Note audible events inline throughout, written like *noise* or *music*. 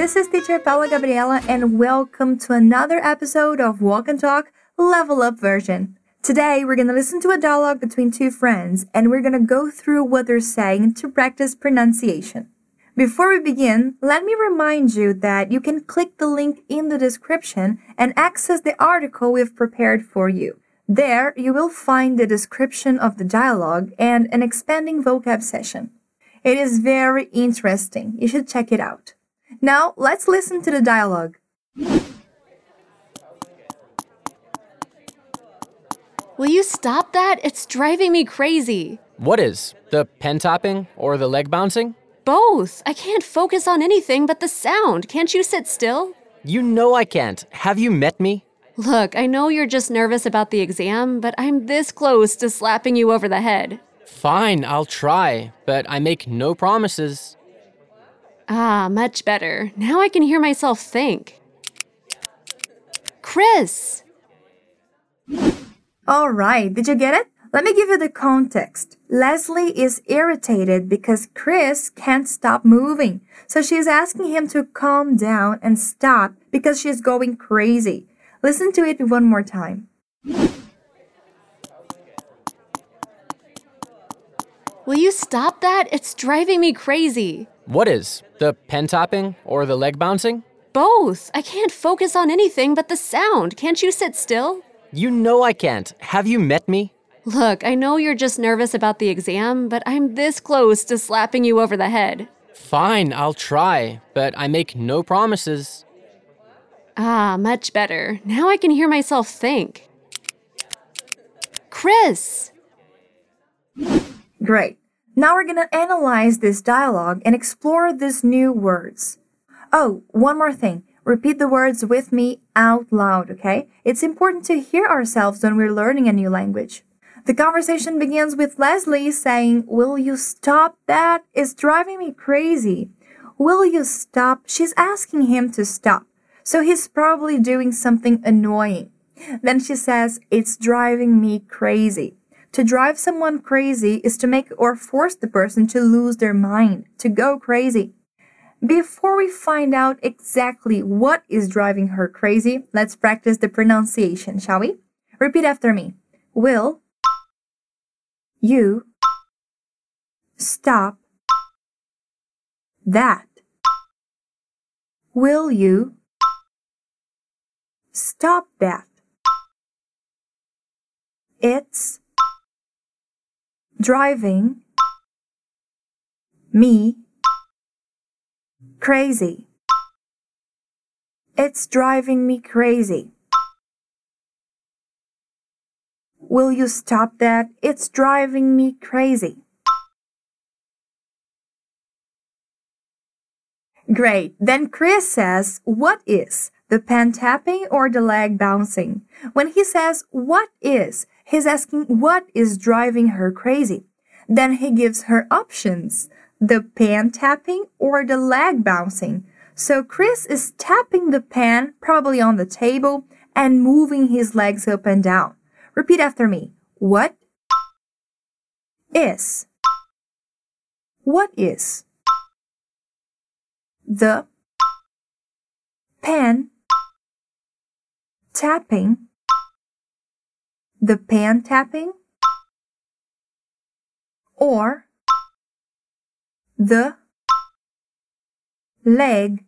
This is teacher Paula Gabriela, and welcome to another episode of Walk and Talk Level Up version. Today, we're going to listen to a dialogue between two friends, and we're going to go through what they're saying to practice pronunciation. Before we begin, let me remind you that you can click the link in the description and access the article we've prepared for you. There, you will find the description of the dialogue and an expanding vocab session. It is very interesting. You should check it out. Now, let's listen to the dialogue. Will you stop that? It's driving me crazy. What is? The pen tapping or the leg bouncing? Both. I can't focus on anything but the sound. Can't you sit still? You know I can't. Have you met me? Look, I know you're just nervous about the exam, but I'm this close to slapping you over the head. Fine, I'll try, but I make no promises. Ah, much better. Now I can hear myself think. Chris! All right, did you get it? Let me give you the context. Leslie is irritated because Chris can't stop moving. So she's asking him to calm down and stop because she's going crazy. Listen to it one more time. Will you stop that? It's driving me crazy. What is? The pen tapping or the leg bouncing? Both. I can't focus on anything but the sound. Can't you sit still? You know I can't. Have you met me? Look, I know you're just nervous about the exam, but I'm this close to slapping you over the head. Fine, I'll try, but I make no promises. Ah, much better. Now I can hear myself think. Chris! Great. Now we're going to analyze this dialogue and explore these new words. Oh, one more thing. Repeat the words with me out loud, okay? It's important to hear ourselves when we're learning a new language. The conversation begins with Leslie saying, Will you stop that? It's driving me crazy. Will you stop? She's asking him to stop. So he's probably doing something annoying. Then she says, It's driving me crazy. To drive someone crazy is to make or force the person to lose their mind, to go crazy. Before we find out exactly what is driving her crazy, let's practice the pronunciation, shall we? Repeat after me. Will you stop that? Will you stop that? It's driving me crazy. It's driving me crazy. Will you stop that? It's driving me crazy. Great. Then Chris says, What is? The pen tapping or the leg bouncing? When he says, What is? He's asking what is driving her crazy. Then he gives her options the pen tapping or the leg bouncing. So Chris is tapping the pen, probably on the table, and moving his legs up and down. Repeat after me. What is? What is? The pen tapping. The pan tapping. Or the leg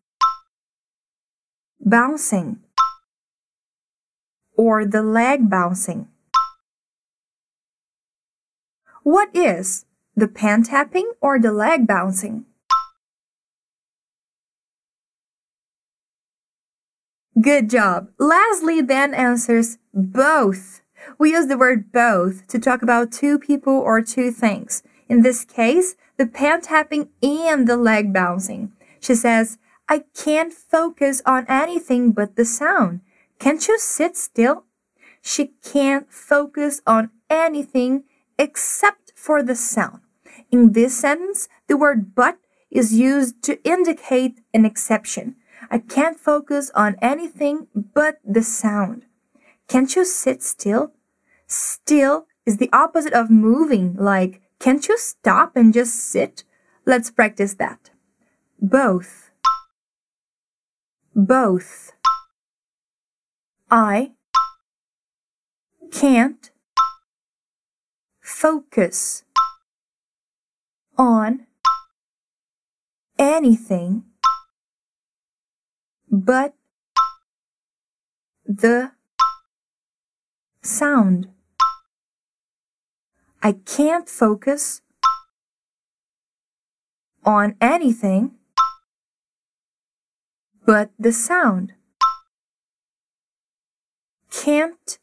bouncing or the leg bouncing. What is the pan tapping or the leg bouncing? Good job. Leslie then answers both. We use the word both to talk about two people or two things. In this case, the pen tapping and the leg bouncing. She says, I can't focus on anything but the sound. Can't you sit still? She can't focus on anything except for the sound. In this sentence, the word but is used to indicate an exception. I can't focus on anything but the sound. Can't you sit still? Still is the opposite of moving, like can't you stop and just sit? Let's practice that. Both. both. I can't focus on anything but the sound. I can't focus on anything but the sound. Can't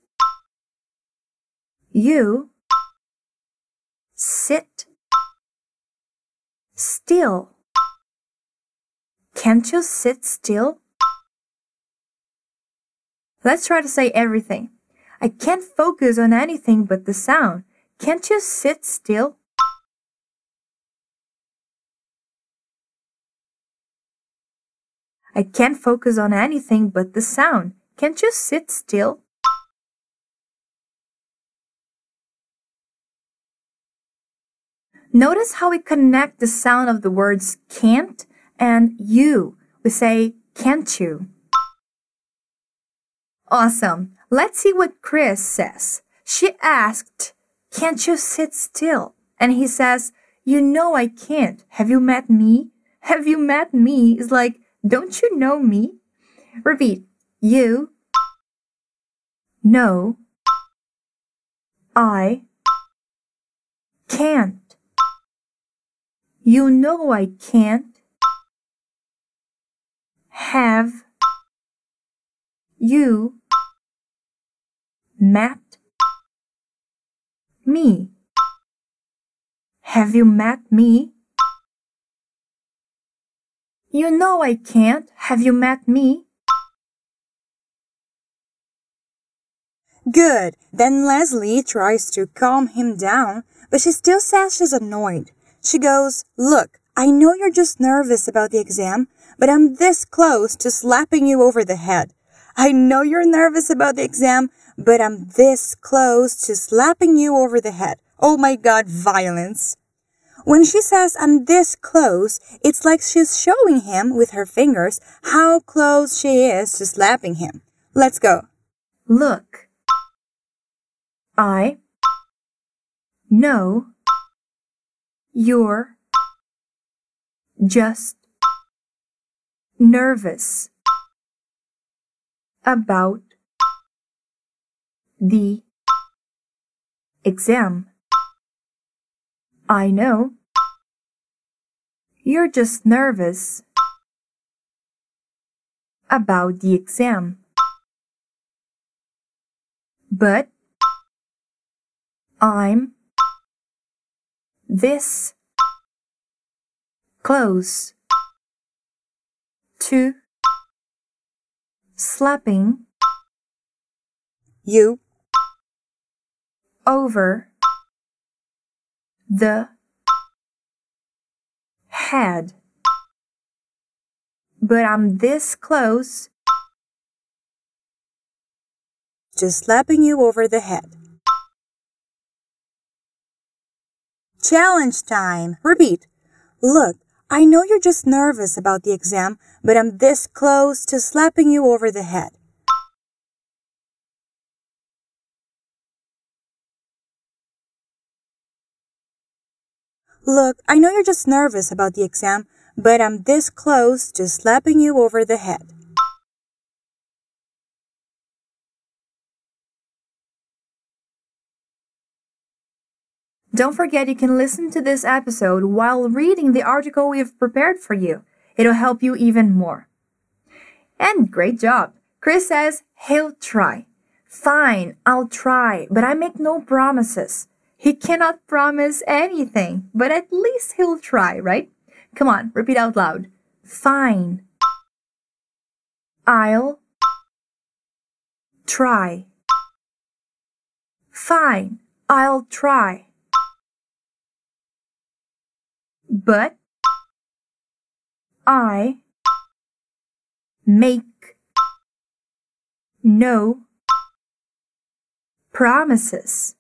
you sit still? Can't you sit still? Let's try to say everything. I can't focus on anything but the sound. Can't you sit still? I can't focus on anything but the sound. Can't you sit still? Notice how we connect the sound of the words can't and you. We say, can't you? Awesome. Let's see what Chris says. She asked, Can't you sit still? And he says, You know I can't. Have you met me? Have you met me? Is like, Don't you know me? Repeat. You know I can't. You know I can't. Have you met me? Have you met me? You know I can't. Have you met me? Good. Then Leslie tries to calm him down, but she still says she's annoyed. She goes, Look, I know you're just nervous about the exam, but I'm this close to slapping you over the head. I know you're nervous about the exam, but I'm this close to slapping you over the head. Oh my god, violence. When she says I'm this close, it's like she's showing him with her fingers how close she is to slapping him. Let's go. Look. I know you're just nervous about the exam. I know. You're just nervous about the exam. But I'm this close to slapping You over the head. But I'm this close to slapping you over the head. Challenge time. Repeat. Look, I know you're just nervous about the exam, but I'm this close to slapping you over the head. Look, I know you're just nervous about the exam, but I'm this close to slapping you over the head. Don't forget you can listen to this episode while reading the article we've prepared for you. It'll help you even more. And great job. Chris says he'll try. Fine, I'll try, but I make no promises. He cannot promise anything, but at least he'll try, right? Come on, repeat out loud. Fine. I'll try. Fine, I'll try. But I make no promises.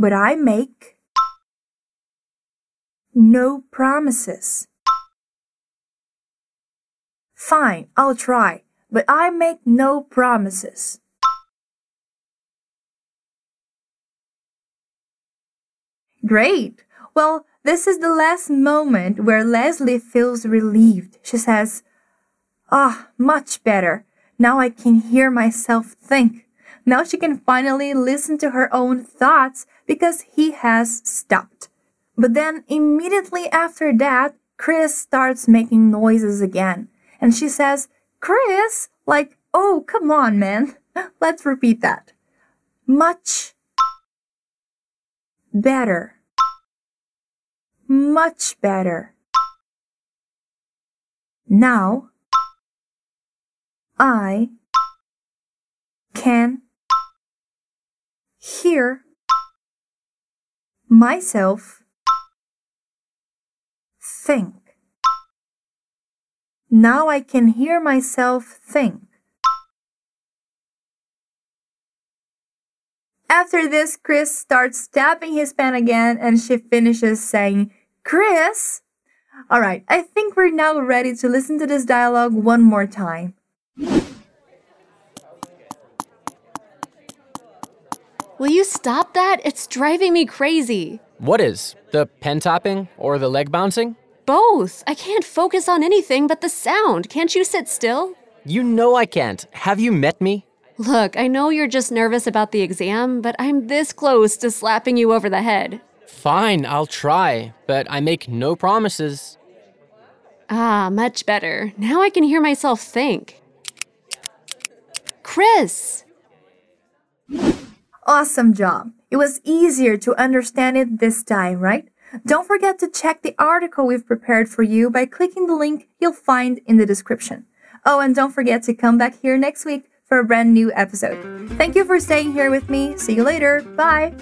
But I make no promises. Fine, I'll try, but I make no promises. Great! Well, this is the last moment where Leslie feels relieved. She says, Ah, oh, much better. Now I can hear myself think. Now she can finally listen to her own thoughts because he has stopped. But then immediately after that, Chris starts making noises again. And she says, Chris, like, oh, come on, man. *laughs* Let's repeat that. Much better. Much better. Now, I can hear myself think. Now I can hear myself think. After this, Chris starts tapping his pen again and she finishes saying, Chris! Alright, I think we're now ready to listen to this dialogue one more time. Will you stop that? It's driving me crazy. What is? The pen tapping or the leg bouncing? Both. I can't focus on anything but the sound. Can't you sit still? You know I can't. Have you met me? Look, I know you're just nervous about the exam, but I'm this close to slapping you over the head. Fine, I'll try, but I make no promises. Ah, much better. Now I can hear myself think. Chris! Awesome job. It was easier to understand it this time, right? Don't forget to check the article we've prepared for you by clicking the link you'll find in the description. Oh, and don't forget to come back here next week for a brand new episode. Thank you for staying here with me. See you later. Bye.